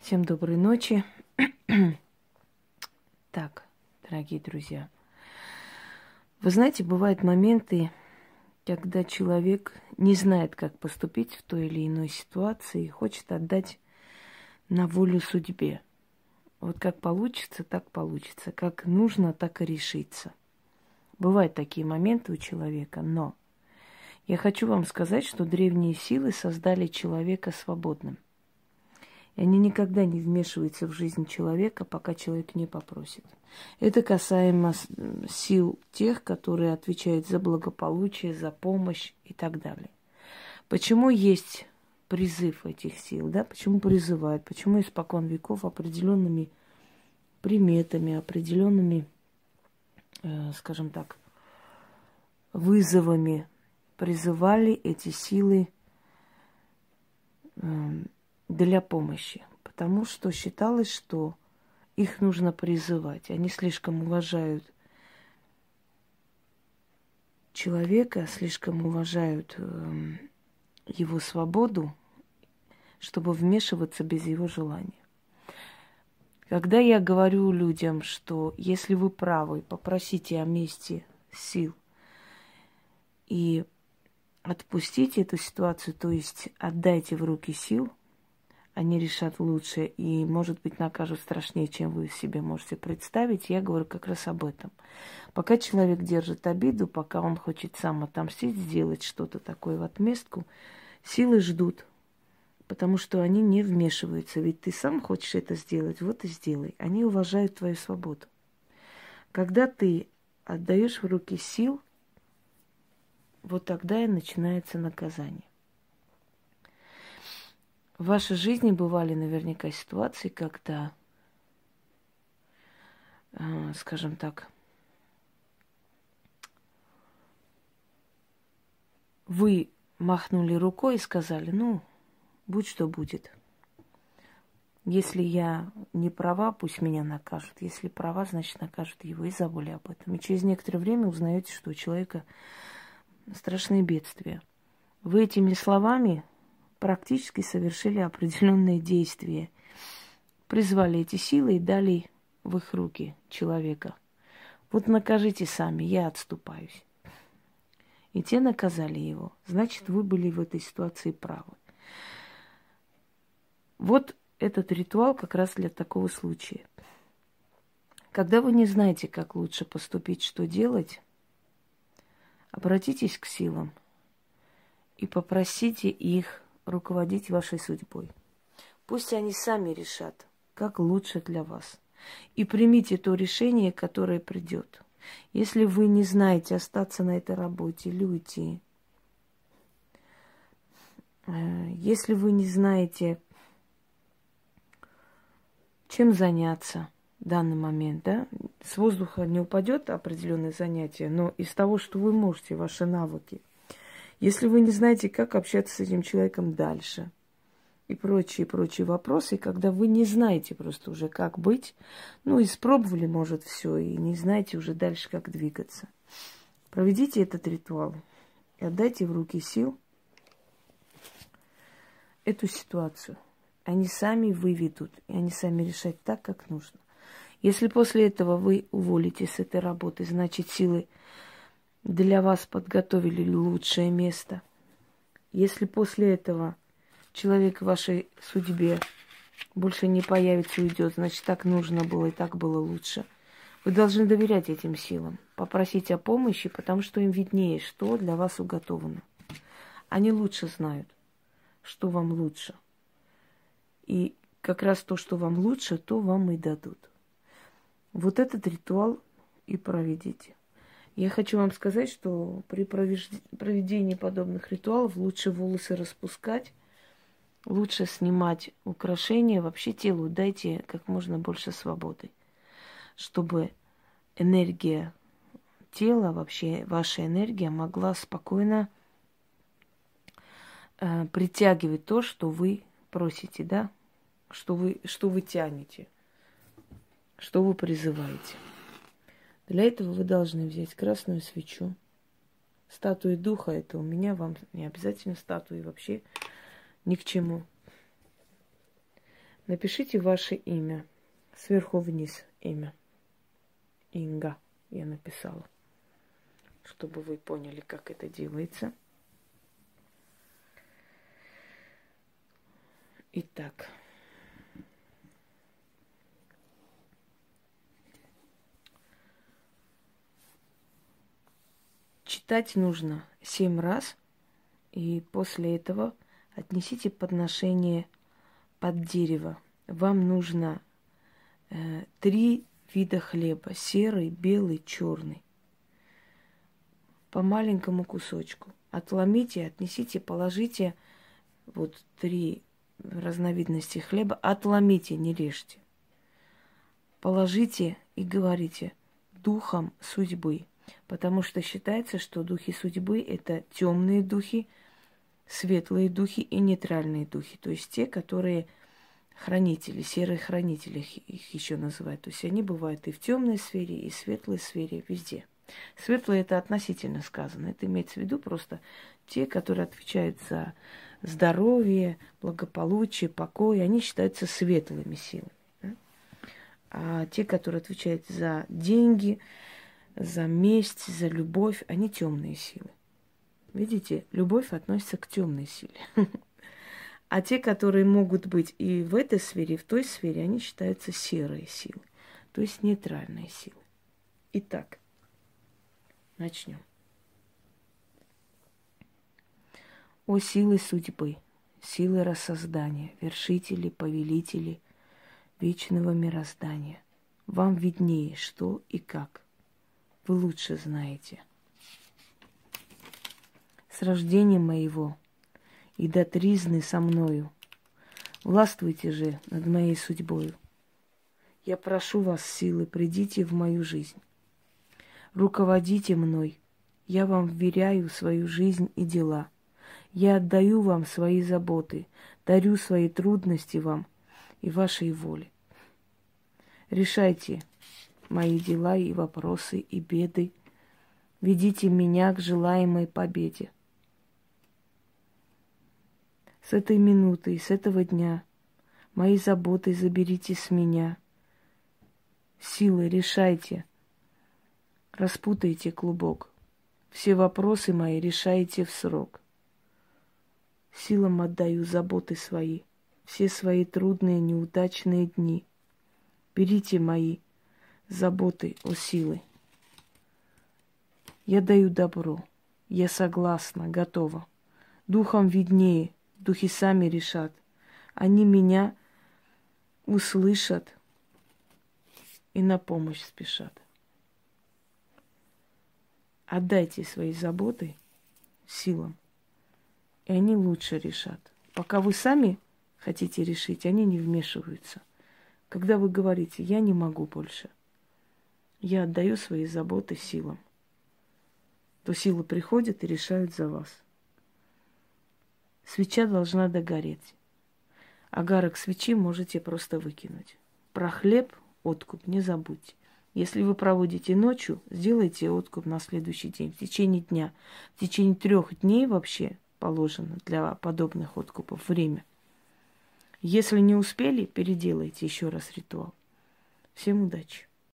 Всем доброй ночи. так, дорогие друзья. Вы знаете, бывают моменты, когда человек не знает, как поступить в той или иной ситуации и хочет отдать на волю судьбе. Вот как получится, так получится. Как нужно, так и решится. Бывают такие моменты у человека, но я хочу вам сказать, что древние силы создали человека свободным – они никогда не вмешиваются в жизнь человека, пока человек не попросит. Это касаемо сил тех, которые отвечают за благополучие, за помощь и так далее. Почему есть призыв этих сил, да? Почему призывают? Почему испокон веков определенными приметами, определенными, э, скажем так, вызовами призывали эти силы э, для помощи, потому что считалось, что их нужно призывать. Они слишком уважают человека, слишком уважают э, его свободу, чтобы вмешиваться без его желания. Когда я говорю людям, что если вы правы, попросите о месте сил и отпустите эту ситуацию, то есть отдайте в руки сил – они решат лучше и, может быть, накажут страшнее, чем вы себе можете представить. Я говорю как раз об этом. Пока человек держит обиду, пока он хочет сам отомстить, сделать что-то такое в отместку, силы ждут, потому что они не вмешиваются. Ведь ты сам хочешь это сделать, вот и сделай. Они уважают твою свободу. Когда ты отдаешь в руки сил, вот тогда и начинается наказание. В вашей жизни бывали наверняка ситуации, когда, э, скажем так, вы махнули рукой и сказали, ну, будь что будет. Если я не права, пусть меня накажут. Если права, значит накажут его и забыли об этом. И через некоторое время узнаете, что у человека страшные бедствия. Вы этими словами практически совершили определенные действия. Призвали эти силы и дали в их руки человека. Вот накажите сами, я отступаюсь. И те наказали его. Значит, вы были в этой ситуации правы. Вот этот ритуал как раз для такого случая. Когда вы не знаете, как лучше поступить, что делать, обратитесь к силам и попросите их руководить вашей судьбой. Пусть они сами решат, как лучше для вас. И примите то решение, которое придет. Если вы не знаете остаться на этой работе или уйти, э, если вы не знаете, чем заняться в данный момент, да, с воздуха не упадет определенное занятие, но из того, что вы можете, ваши навыки – если вы не знаете, как общаться с этим человеком дальше и прочие, прочие вопросы, когда вы не знаете просто уже, как быть, ну, испробовали, может, все, и не знаете уже дальше, как двигаться. Проведите этот ритуал и отдайте в руки сил эту ситуацию. Они сами выведут, и они сами решать так, как нужно. Если после этого вы уволитесь с этой работы, значит, силы для вас подготовили лучшее место. Если после этого человек в вашей судьбе больше не появится уйдет, значит, так нужно было и так было лучше. Вы должны доверять этим силам, попросить о помощи, потому что им виднее, что для вас уготовано. Они лучше знают, что вам лучше. И как раз то, что вам лучше, то вам и дадут. Вот этот ритуал и проведите. Я хочу вам сказать, что при проведении подобных ритуалов лучше волосы распускать, лучше снимать украшения, вообще телу дайте как можно больше свободы, чтобы энергия тела, вообще ваша энергия могла спокойно э, притягивать то, что вы просите, да, что вы, что вы тянете, что вы призываете. Для этого вы должны взять красную свечу. Статуи духа это у меня, вам не обязательно статуи вообще ни к чему. Напишите ваше имя. Сверху вниз имя. Инга я написала. Чтобы вы поняли, как это делается. Итак. Читать нужно семь раз, и после этого отнесите подношение под дерево. Вам нужно э, три вида хлеба. Серый, белый, черный. По маленькому кусочку. Отломите, отнесите, положите вот три разновидности хлеба. Отломите, не режьте. Положите и говорите духом судьбы. Потому что считается, что духи судьбы это темные духи, светлые духи и нейтральные духи. То есть те, которые хранители, серые хранители их еще называют. То есть они бывают и в темной сфере, и в светлой сфере, везде. Светлые это относительно сказано. Это имеется в виду просто те, которые отвечают за здоровье, благополучие, покой, они считаются светлыми силами. А те, которые отвечают за деньги, за месть, за любовь, они темные силы. Видите, любовь относится к темной силе. А те, которые могут быть и в этой сфере, и в той сфере, они считаются серые силы, то есть нейтральные силы. Итак, начнем. О силы судьбы, силы рассоздания, вершители, повелители вечного мироздания. Вам виднее, что и как. Вы лучше знаете. С рождения моего – и до тризны со мною. Властвуйте же над моей судьбою. Я прошу вас, силы, придите в мою жизнь. Руководите мной. Я вам вверяю свою жизнь и дела. Я отдаю вам свои заботы, дарю свои трудности вам и вашей воле. Решайте мои дела и вопросы и беды. Ведите меня к желаемой победе. С этой минуты, с этого дня мои заботы заберите с меня. Силы решайте, распутайте клубок. Все вопросы мои решайте в срок. Силам отдаю заботы свои, все свои трудные, неудачные дни. Берите мои заботы, о силы. Я даю добро, я согласна, готова. Духом виднее, Духи сами решат. Они меня услышат и на помощь спешат. Отдайте свои заботы силам, и они лучше решат. Пока вы сами хотите решить, они не вмешиваются. Когда вы говорите, я не могу больше, я отдаю свои заботы силам, то силы приходят и решают за вас – Свеча должна догореть. Агарок свечи можете просто выкинуть. Про хлеб откуп не забудьте. Если вы проводите ночью, сделайте откуп на следующий день, в течение дня. В течение трех дней вообще положено для подобных откупов время. Если не успели, переделайте еще раз ритуал. Всем удачи!